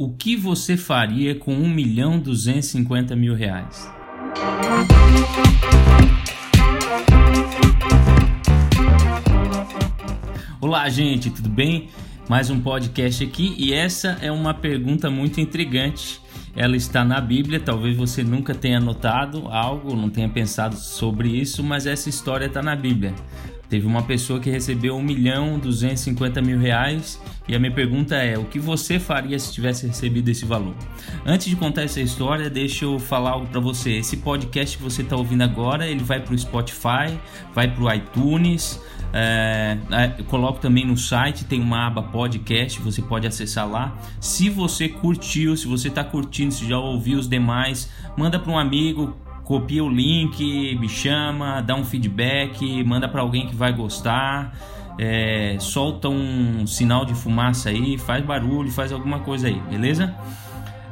O que você faria com 1 milhão 250 mil reais? Olá, gente, tudo bem? Mais um podcast aqui e essa é uma pergunta muito intrigante. Ela está na Bíblia, talvez você nunca tenha notado algo, não tenha pensado sobre isso, mas essa história está na Bíblia. Teve uma pessoa que recebeu 1 milhão 250 mil reais e a minha pergunta é: o que você faria se tivesse recebido esse valor? Antes de contar essa história, deixa eu falar algo para você. Esse podcast que você está ouvindo agora, ele vai para o Spotify, vai para o iTunes. É, coloco também no site, tem uma aba podcast, você pode acessar lá. Se você curtiu, se você está curtindo, se já ouviu os demais, manda para um amigo, copia o link, me chama, dá um feedback, manda para alguém que vai gostar, é, solta um sinal de fumaça aí, faz barulho, faz alguma coisa aí, beleza?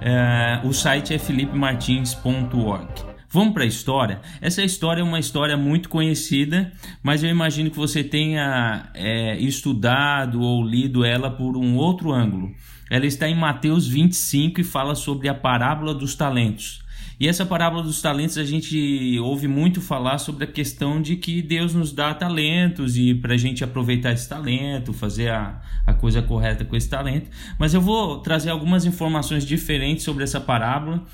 É, o site é felipemartins.org. Vamos para a história? Essa história é uma história muito conhecida, mas eu imagino que você tenha é, estudado ou lido ela por um outro ângulo. Ela está em Mateus 25 e fala sobre a parábola dos talentos. E essa parábola dos talentos a gente ouve muito falar sobre a questão de que Deus nos dá talentos e para a gente aproveitar esse talento, fazer a, a coisa correta com esse talento. Mas eu vou trazer algumas informações diferentes sobre essa parábola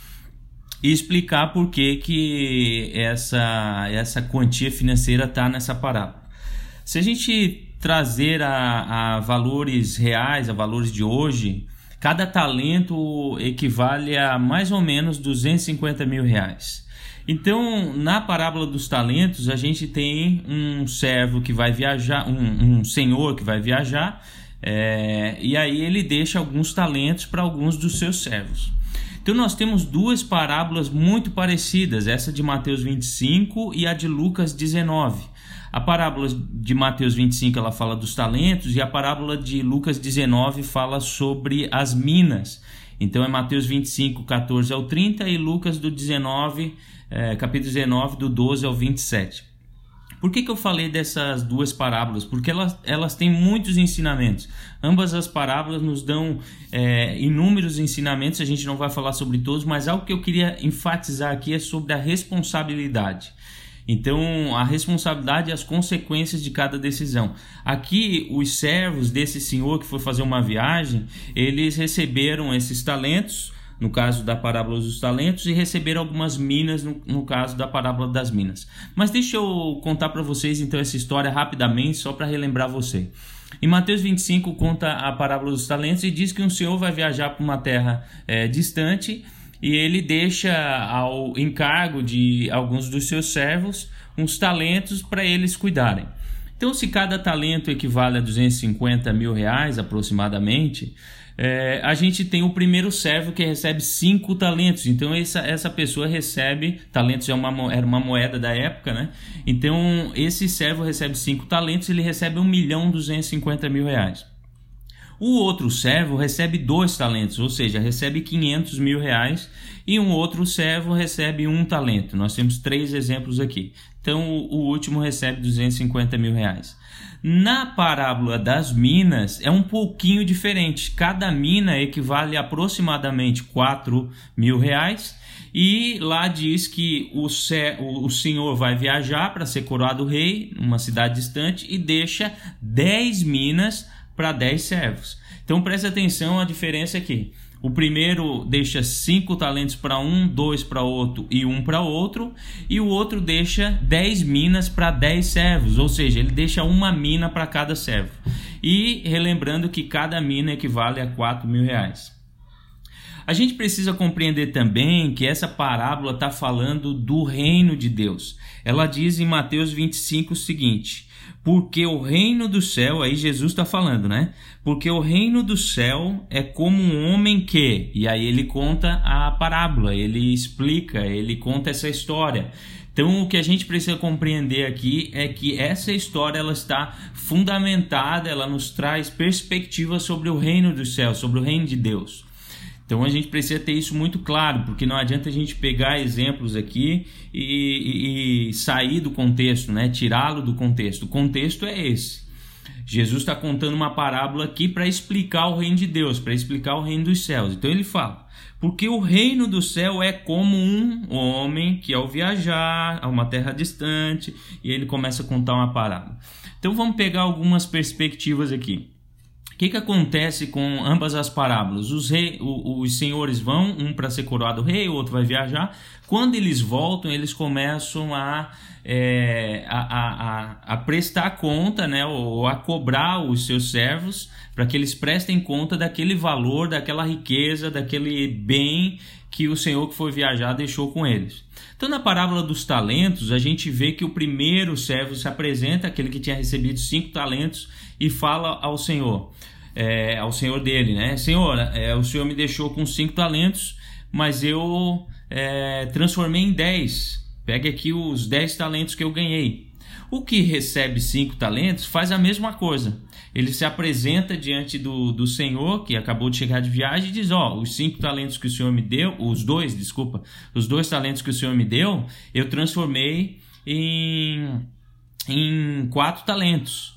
e explicar por que, que essa, essa quantia financeira está nessa parábola. Se a gente trazer a, a valores reais, a valores de hoje, Cada talento equivale a mais ou menos 250 mil reais. Então, na parábola dos talentos, a gente tem um servo que vai viajar, um, um senhor que vai viajar, é, e aí ele deixa alguns talentos para alguns dos seus servos. Então, nós temos duas parábolas muito parecidas, essa de Mateus 25 e a de Lucas 19. A parábola de Mateus 25 ela fala dos talentos e a parábola de Lucas 19 fala sobre as minas. Então é Mateus 25, 14 ao 30 e Lucas do 19, é, capítulo 19, do 12 ao 27. Por que, que eu falei dessas duas parábolas? Porque elas, elas têm muitos ensinamentos. Ambas as parábolas nos dão é, inúmeros ensinamentos, a gente não vai falar sobre todos, mas algo que eu queria enfatizar aqui é sobre a responsabilidade. Então, a responsabilidade e as consequências de cada decisão. Aqui, os servos desse senhor que foi fazer uma viagem, eles receberam esses talentos, no caso da parábola dos talentos, e receberam algumas minas, no, no caso da parábola das minas. Mas deixa eu contar para vocês então essa história rapidamente, só para relembrar você. Em Mateus 25 conta a parábola dos talentos e diz que um senhor vai viajar para uma terra é, distante e ele deixa ao encargo de alguns dos seus servos uns talentos para eles cuidarem. Então, se cada talento equivale a 250 mil reais aproximadamente, é, a gente tem o primeiro servo que recebe cinco talentos. Então, essa, essa pessoa recebe. Talentos é uma, era uma moeda da época, né? Então, esse servo recebe cinco talentos, ele recebe 1 milhão 250 mil reais. O outro servo recebe dois talentos, ou seja, recebe 500 mil reais, e um outro servo recebe um talento. Nós temos três exemplos aqui. Então, o último recebe 250 mil reais. Na parábola das minas é um pouquinho diferente. Cada mina equivale a aproximadamente 4 mil reais. E lá diz que o, o senhor vai viajar para ser coroado rei, numa cidade distante, e deixa 10 minas para 10 servos. Então preste atenção a diferença aqui. O primeiro deixa cinco talentos para um, dois para outro e um para outro, e o outro deixa 10 minas para 10 servos, ou seja, ele deixa uma mina para cada servo. E relembrando que cada mina equivale a 4 mil reais. A gente precisa compreender também que essa parábola está falando do reino de Deus. Ela diz em Mateus 25 o seguinte: porque o reino do céu, aí Jesus está falando, né? Porque o reino do céu é como um homem que, e aí ele conta a parábola, ele explica, ele conta essa história. Então o que a gente precisa compreender aqui é que essa história ela está fundamentada, ela nos traz perspectiva sobre o reino do céu, sobre o reino de Deus. Então a gente precisa ter isso muito claro, porque não adianta a gente pegar exemplos aqui e, e, e sair do contexto, né? tirá-lo do contexto. O contexto é esse. Jesus está contando uma parábola aqui para explicar o reino de Deus, para explicar o reino dos céus. Então ele fala: porque o reino do céu é como um homem que, ao viajar a uma terra distante, e ele começa a contar uma parábola. Então vamos pegar algumas perspectivas aqui. O que, que acontece com ambas as parábolas? Os, rei, os senhores vão, um para ser coroado rei, o outro vai viajar. Quando eles voltam, eles começam a, é, a, a, a, prestar conta, né, ou a cobrar os seus servos para que eles prestem conta daquele valor, daquela riqueza, daquele bem que o Senhor que foi viajar deixou com eles. Então, na parábola dos talentos, a gente vê que o primeiro servo se apresenta, aquele que tinha recebido cinco talentos, e fala ao Senhor, é, ao Senhor dele, né? Senhor, é, o Senhor me deixou com cinco talentos, mas eu é, transformei em dez. Pegue aqui os dez talentos que eu ganhei. O que recebe cinco talentos faz a mesma coisa. Ele se apresenta diante do, do Senhor, que acabou de chegar de viagem, e diz: Ó, os cinco talentos que o Senhor me deu, os dois, desculpa, os dois talentos que o Senhor me deu, eu transformei em, em quatro talentos.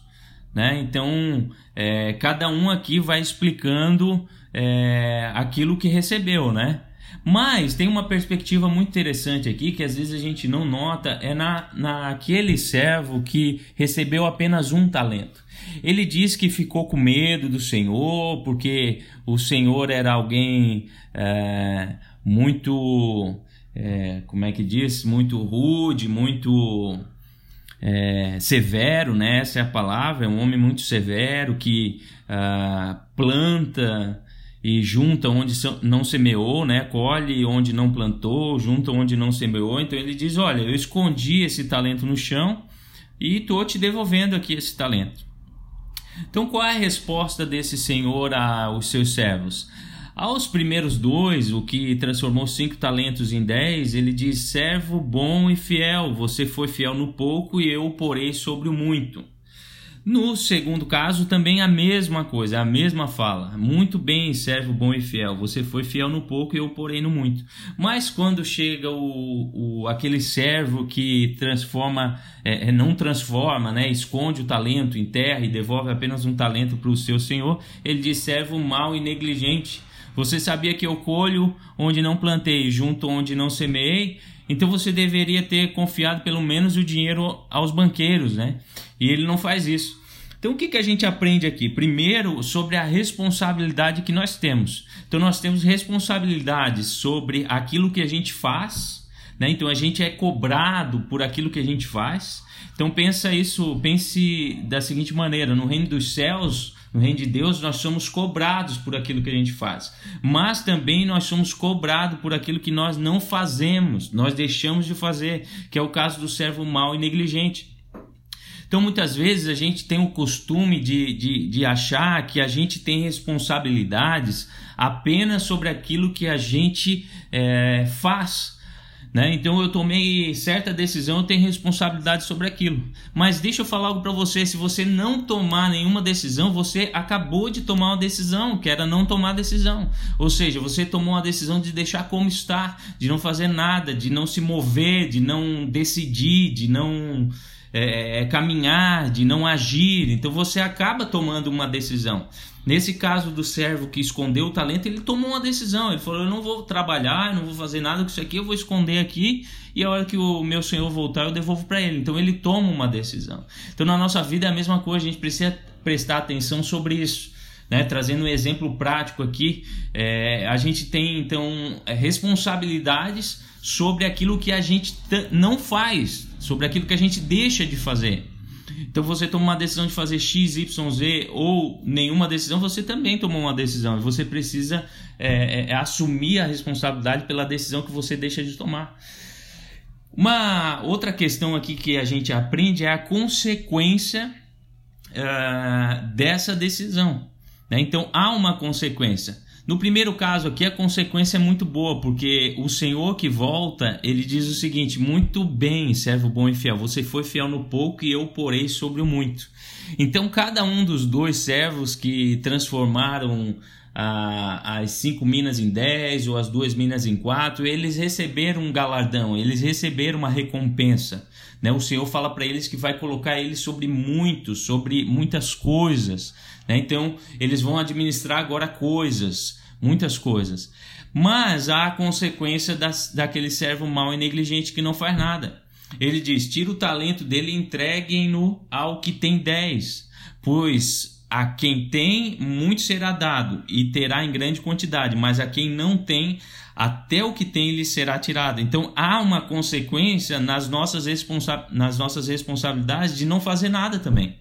Né? Então, é, cada um aqui vai explicando é, aquilo que recebeu, né? Mas tem uma perspectiva muito interessante aqui que às vezes a gente não nota, é na, naquele servo que recebeu apenas um talento. Ele diz que ficou com medo do Senhor, porque o Senhor era alguém é, muito, é, como é que diz? Muito rude, muito é, severo, né? Essa é a palavra, é um homem muito severo que uh, planta e junta onde não semeou, né? Colhe onde não plantou, junta onde não semeou. Então ele diz: Olha, eu escondi esse talento no chão e estou te devolvendo aqui esse talento. Então qual é a resposta desse senhor aos seus servos? Aos primeiros dois, o que transformou cinco talentos em dez, ele diz: servo bom e fiel, você foi fiel no pouco e eu o porei sobre o muito. No segundo caso, também a mesma coisa, a mesma fala. Muito bem, servo bom e fiel. Você foi fiel no pouco e eu porei no muito. Mas quando chega o, o aquele servo que transforma, é, é não transforma, né, esconde o talento, enterra e devolve apenas um talento para o seu senhor, ele diz: servo mau e negligente. Você sabia que eu colho onde não plantei, junto onde não semeei? Então você deveria ter confiado pelo menos o dinheiro aos banqueiros, né? E ele não faz isso. Então o que, que a gente aprende aqui? Primeiro, sobre a responsabilidade que nós temos. Então nós temos responsabilidades sobre aquilo que a gente faz, né? Então a gente é cobrado por aquilo que a gente faz. Então pensa isso, pense da seguinte maneira: no reino dos céus, no reino de Deus, nós somos cobrados por aquilo que a gente faz, mas também nós somos cobrados por aquilo que nós não fazemos, nós deixamos de fazer, que é o caso do servo mau e negligente. Então, muitas vezes a gente tem o costume de, de, de achar que a gente tem responsabilidades apenas sobre aquilo que a gente é, faz. Né? Então eu tomei certa decisão, eu tenho responsabilidade sobre aquilo. Mas deixa eu falar algo para você: se você não tomar nenhuma decisão, você acabou de tomar uma decisão, que era não tomar decisão. Ou seja, você tomou uma decisão de deixar como está, de não fazer nada, de não se mover, de não decidir, de não é, é, caminhar, de não agir. Então você acaba tomando uma decisão. Nesse caso do servo que escondeu o talento, ele tomou uma decisão. Ele falou: Eu não vou trabalhar, não vou fazer nada com isso aqui, eu vou esconder aqui e a hora que o meu senhor voltar, eu devolvo para ele. Então ele toma uma decisão. Então na nossa vida é a mesma coisa, a gente precisa prestar atenção sobre isso. Né, trazendo um exemplo prático aqui, é, a gente tem então é, responsabilidades sobre aquilo que a gente não faz, sobre aquilo que a gente deixa de fazer. Então você toma uma decisão de fazer X, Y, Z ou nenhuma decisão, você também tomou uma decisão. Você precisa é, é, é, assumir a responsabilidade pela decisão que você deixa de tomar. Uma outra questão aqui que a gente aprende é a consequência uh, dessa decisão. Né? Então há uma consequência. No primeiro caso aqui, a consequência é muito boa, porque o Senhor que volta, ele diz o seguinte: Muito bem, servo bom e fiel, você foi fiel no pouco e eu porei sobre o muito. Então, cada um dos dois servos que transformaram a, as cinco minas em dez ou as duas minas em quatro, eles receberam um galardão, eles receberam uma recompensa. Né? O Senhor fala para eles que vai colocar eles sobre muito, sobre muitas coisas. Né? Então, eles vão administrar agora coisas, muitas coisas. Mas há a consequência das, daquele servo mau e negligente que não faz nada. Ele diz: tira o talento dele e entreguem-no ao que tem dez, pois a quem tem, muito será dado, e terá em grande quantidade, mas a quem não tem, até o que tem lhe será tirado. Então há uma consequência nas nossas, responsa nas nossas responsabilidades de não fazer nada também.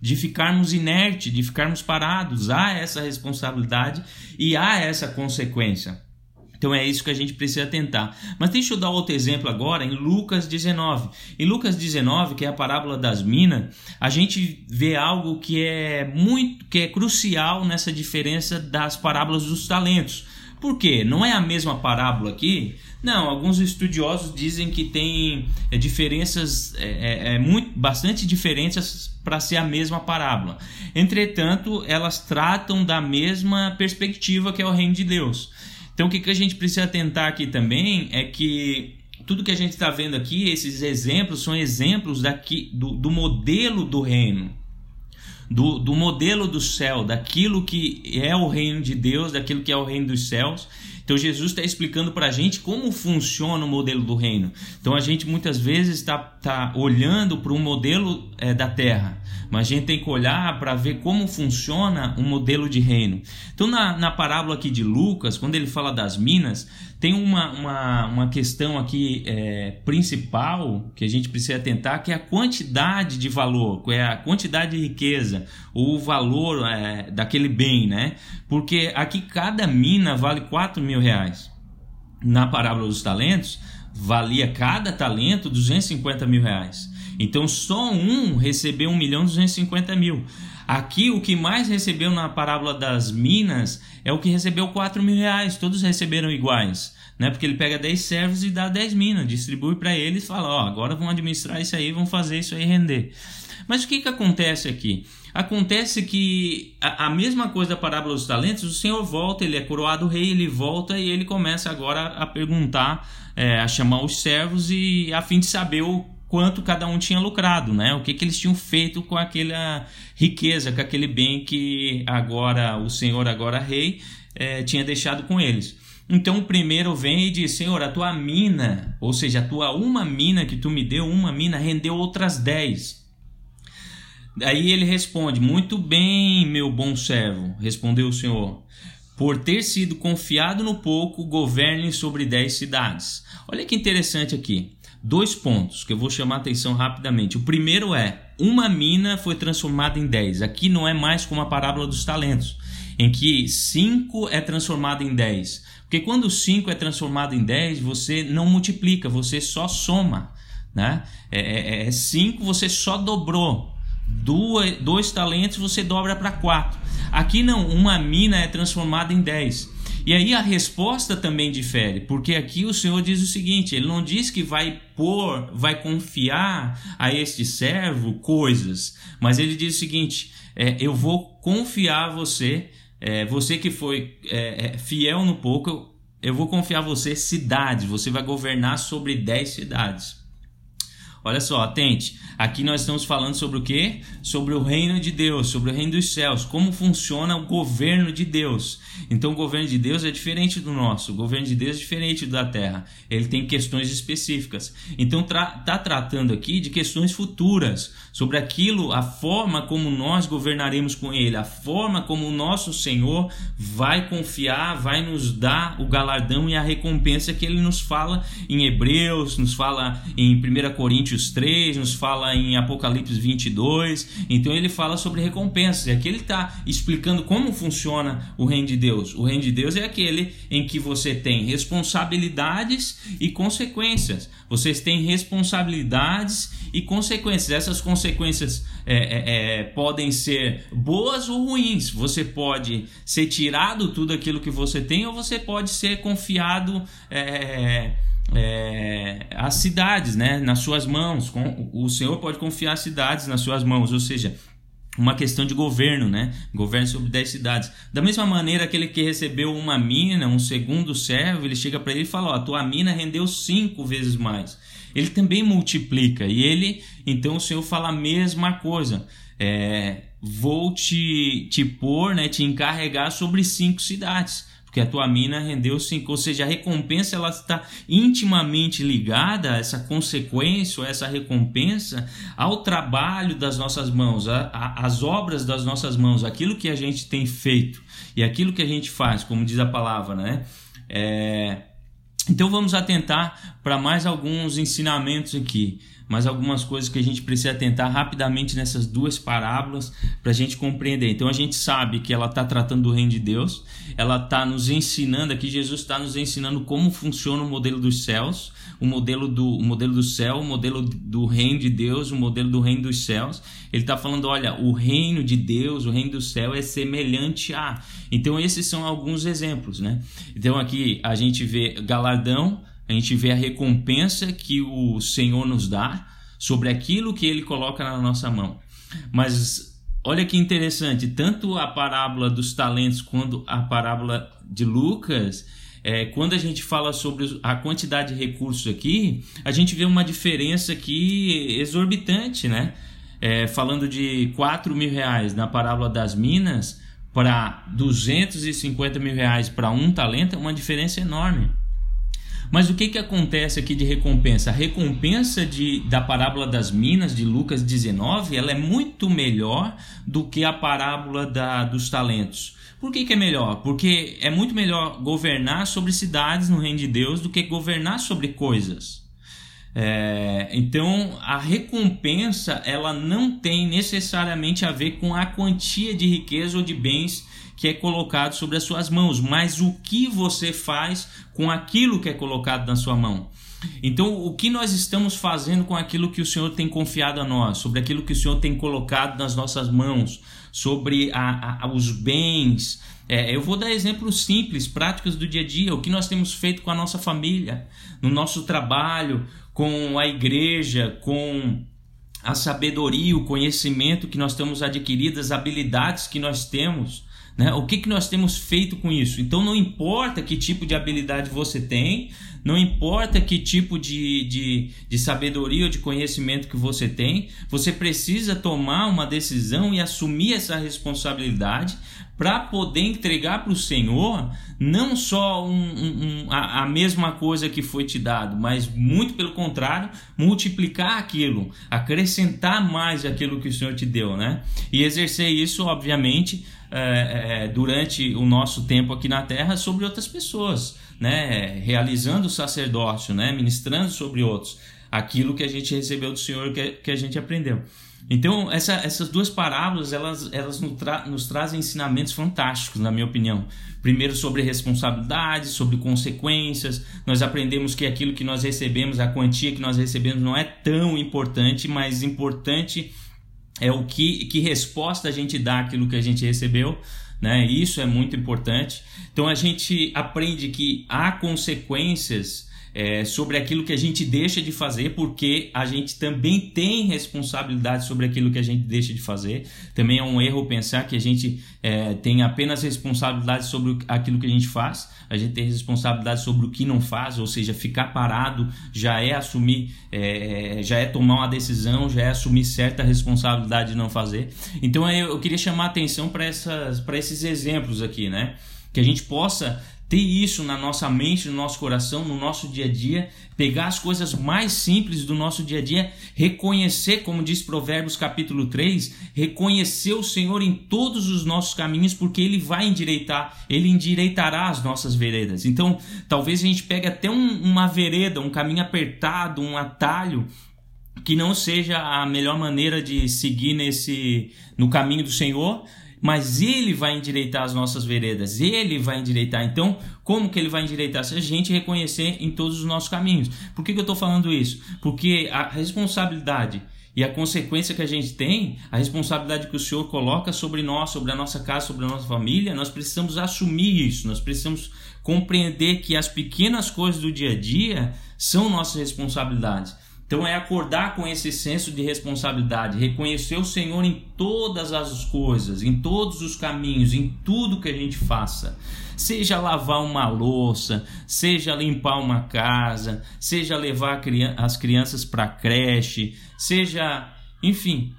De ficarmos inertes, de ficarmos parados, há essa responsabilidade e há essa consequência. Então é isso que a gente precisa tentar. Mas deixa eu dar outro exemplo agora em Lucas 19. Em Lucas 19, que é a parábola das minas, a gente vê algo que é muito, que é crucial nessa diferença das parábolas dos talentos. Por quê? Não é a mesma parábola aqui? Não, alguns estudiosos dizem que tem é, diferenças é, é, é muito, bastante diferentes para ser a mesma parábola. Entretanto, elas tratam da mesma perspectiva que é o reino de Deus. Então, o que, que a gente precisa tentar aqui também é que tudo que a gente está vendo aqui, esses exemplos, são exemplos daqui, do, do modelo do reino. Do, do modelo do céu, daquilo que é o reino de Deus, daquilo que é o reino dos céus então Jesus está explicando para a gente como funciona o modelo do reino. Então a gente muitas vezes está tá olhando para um modelo é, da terra, mas a gente tem que olhar para ver como funciona um modelo de reino. Então na, na parábola aqui de Lucas, quando ele fala das minas, tem uma, uma, uma questão aqui é, principal que a gente precisa atentar, que é a quantidade de valor, é a quantidade de riqueza, ou o valor é, daquele bem, né? Porque aqui cada mina vale 4 mil reais. Na parábola dos talentos, valia cada talento 250 mil reais. Então só um recebeu 1 milhão 250 mil. Aqui o que mais recebeu na parábola das minas é o que recebeu 4 mil reais. Todos receberam iguais. Né? Porque ele pega 10 servos e dá 10 minas, distribui para eles e fala: Ó, agora vão administrar isso aí, vão fazer isso aí render. Mas o que, que acontece aqui? Acontece que a, a, mesma coisa da parábola dos talentos, o Senhor volta, ele é coroado rei, ele volta e ele começa agora a, a perguntar, é, a chamar os servos e a fim de saber o quanto cada um tinha lucrado, né? O que, que eles tinham feito com aquela riqueza, com aquele bem que agora o Senhor, agora rei, é, tinha deixado com eles. Então o primeiro vem e diz: Senhor, a tua mina, ou seja, a tua uma mina que tu me deu, uma mina, rendeu outras dez. Aí ele responde: Muito bem, meu bom servo, respondeu o Senhor. Por ter sido confiado no pouco, governe sobre dez cidades. Olha que interessante aqui dois pontos que eu vou chamar a atenção rapidamente. O primeiro é: uma mina foi transformada em dez. Aqui não é mais como a parábola dos talentos, em que cinco é transformado em dez. Porque quando cinco é transformado em dez, você não multiplica, você só soma. Né? É, é, é cinco, você só dobrou. Dois, dois talentos você dobra para quatro. Aqui não, uma mina é transformada em dez. E aí a resposta também difere, porque aqui o Senhor diz o seguinte: ele não diz que vai pôr, vai confiar a este servo coisas, mas ele diz o seguinte: é, eu vou confiar a você, é, você que foi é, é fiel no pouco, eu vou confiar a você cidades, você vai governar sobre dez cidades. Olha só, atente. Aqui nós estamos falando sobre o que? Sobre o reino de Deus, sobre o reino dos céus, como funciona o governo de Deus. Então, o governo de Deus é diferente do nosso, o governo de Deus é diferente da terra. Ele tem questões específicas. Então, tra tratando aqui de questões futuras, sobre aquilo, a forma como nós governaremos com Ele, a forma como o nosso Senhor vai confiar, vai nos dar o galardão e a recompensa que Ele nos fala em Hebreus, nos fala em 1 Coríntios 3, nos fala fala em Apocalipse 22. Então ele fala sobre recompensas. E aqui ele está explicando como funciona o reino de Deus. O reino de Deus é aquele em que você tem responsabilidades e consequências. Vocês têm responsabilidades e consequências. Essas consequências é, é, é, podem ser boas ou ruins. Você pode ser tirado tudo aquilo que você tem, ou você pode ser confiado. É, é, as cidades né, nas suas mãos. O Senhor pode confiar as cidades nas suas mãos, ou seja, uma questão de governo, né? Governo sobre 10 cidades. Da mesma maneira, aquele que recebeu uma mina, um segundo servo, ele chega para ele e fala: Ó, a tua mina rendeu cinco vezes mais. Ele também multiplica. E ele, então o Senhor fala a mesma coisa. É, vou te, te pôr, né, te encarregar sobre cinco cidades porque a tua mina rendeu cinco. Ou seja, a recompensa ela está intimamente ligada, essa consequência, essa recompensa, ao trabalho das nossas mãos, às obras das nossas mãos, aquilo que a gente tem feito e aquilo que a gente faz, como diz a palavra, né? É... Então vamos atentar para mais alguns ensinamentos aqui mas algumas coisas que a gente precisa atentar rapidamente nessas duas parábolas para a gente compreender. Então a gente sabe que ela está tratando do reino de Deus, ela está nos ensinando aqui, Jesus está nos ensinando como funciona o modelo dos céus, o modelo do, o modelo do céu, o modelo do reino de Deus, o modelo do reino dos céus. Ele está falando: olha, o reino de Deus, o reino do céu é semelhante a. Então esses são alguns exemplos, né? Então aqui a gente vê galardão a gente vê a recompensa que o Senhor nos dá sobre aquilo que ele coloca na nossa mão. Mas olha que interessante, tanto a parábola dos talentos quanto a parábola de Lucas, é, quando a gente fala sobre a quantidade de recursos aqui, a gente vê uma diferença aqui exorbitante, né? É, falando de 4 mil reais na parábola das minas para 250 mil reais para um talento é uma diferença enorme. Mas o que, que acontece aqui de recompensa? A recompensa de, da parábola das minas de Lucas 19 ela é muito melhor do que a parábola da, dos talentos. Por que, que é melhor? Porque é muito melhor governar sobre cidades no reino de Deus do que governar sobre coisas. É, então a recompensa ela não tem necessariamente a ver com a quantia de riqueza ou de bens que é colocado sobre as suas mãos, mas o que você faz com aquilo que é colocado na sua mão. Então, o que nós estamos fazendo com aquilo que o Senhor tem confiado a nós, sobre aquilo que o Senhor tem colocado nas nossas mãos, sobre a, a, os bens. É, eu vou dar exemplos simples, práticos do dia a dia, o que nós temos feito com a nossa família, no nosso trabalho, com a igreja, com a sabedoria, o conhecimento que nós temos adquirido, as habilidades que nós temos. Né? O que, que nós temos feito com isso? Então, não importa que tipo de habilidade você tem, não importa que tipo de, de, de sabedoria ou de conhecimento que você tem, você precisa tomar uma decisão e assumir essa responsabilidade para poder entregar para o Senhor não só um, um, um, a, a, mesma coisa que foi te dado, mas muito pelo contrário, multiplicar aquilo, acrescentar mais aquilo que o Senhor te deu, né? E exercer isso, obviamente, é, é, durante o nosso tempo aqui na Terra sobre outras pessoas, né? Realizando o sacerdócio, né? Ministrando sobre outros aquilo que a gente recebeu do Senhor, que, que a gente aprendeu. Então, essa, essas duas parábolas, elas, elas nos, tra nos, trazem ensinamentos fantásticos, na minha opinião. Primeiro, sobre responsabilidade, sobre consequências. Nós aprendemos que aquilo que nós recebemos, a quantia que nós recebemos, não é tão importante, mas importante é o que, que resposta a gente dá àquilo que a gente recebeu. Né? Isso é muito importante. Então, a gente aprende que há consequências é, sobre aquilo que a gente deixa de fazer, porque a gente também tem responsabilidade sobre aquilo que a gente deixa de fazer. Também é um erro pensar que a gente é, tem apenas responsabilidade sobre aquilo que a gente faz, a gente tem responsabilidade sobre o que não faz, ou seja, ficar parado já é assumir, é, já é tomar uma decisão, já é assumir certa responsabilidade de não fazer. Então eu, queria chamar a atenção para esses exemplos aqui, né? Que a gente possa ter isso na nossa mente, no nosso coração, no nosso dia a dia, pegar as coisas mais simples do nosso dia a dia, reconhecer, como diz Provérbios capítulo 3, reconhecer o Senhor em todos os nossos caminhos, porque Ele vai endireitar, Ele endireitará as nossas veredas. Então, talvez a gente pegue até um, uma vereda, um caminho apertado, um atalho, que não seja a melhor maneira de seguir nesse no caminho do Senhor, mas ele vai endireitar as nossas veredas, ele vai endireitar. Então, como que ele vai endireitar? Se a gente reconhecer em todos os nossos caminhos. Por que, que eu estou falando isso? Porque a responsabilidade e a consequência que a gente tem, a responsabilidade que o Senhor coloca sobre nós, sobre a nossa casa, sobre a nossa família, nós precisamos assumir isso, nós precisamos compreender que as pequenas coisas do dia a dia são nossas responsabilidades. Então é acordar com esse senso de responsabilidade, reconhecer o Senhor em todas as coisas, em todos os caminhos, em tudo que a gente faça. Seja lavar uma louça, seja limpar uma casa, seja levar as crianças para a creche, seja, enfim,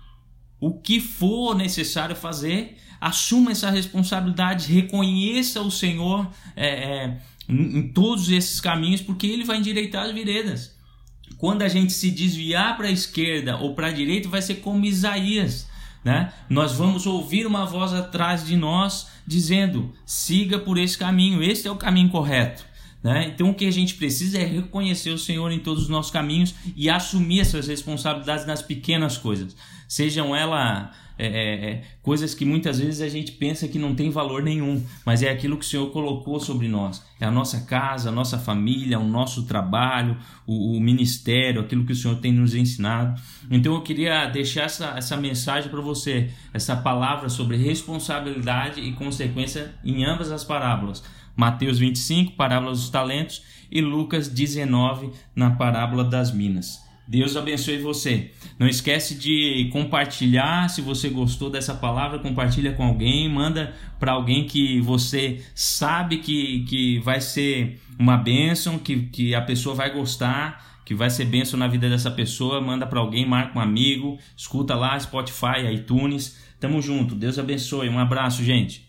o que for necessário fazer, assuma essa responsabilidade, reconheça o Senhor é, é, em, todos esses caminhos, porque Ele vai endireitar as veredas. Quando a gente se desviar para a esquerda ou para a direita, vai ser como Isaías. Né? Nós vamos ouvir uma voz atrás de nós dizendo: siga por esse caminho, esse é o caminho correto. Né? Então o que a gente precisa é reconhecer o Senhor em todos os nossos caminhos e assumir essas responsabilidades nas pequenas coisas, sejam elas é, é, é, coisas que muitas vezes a gente pensa que não tem valor nenhum, mas é aquilo que o Senhor colocou sobre nós. É a nossa casa, a nossa família, o nosso trabalho, o, o ministério, aquilo que o Senhor tem nos ensinado. Então eu queria deixar essa, essa mensagem para você, essa palavra sobre responsabilidade e consequência em ambas as parábolas. Mateus 25, parábola dos talentos, e Lucas 19, na parábola das minas. Deus abençoe você. Não esquece de compartilhar, se você gostou dessa palavra, compartilha com alguém, manda para alguém que você sabe que, que vai ser uma bênção, que, que a pessoa vai gostar, que vai ser bênção na vida dessa pessoa, manda para alguém, marca um amigo, escuta lá Spotify, iTunes. Tamo junto. Deus abençoe. Um abraço, gente.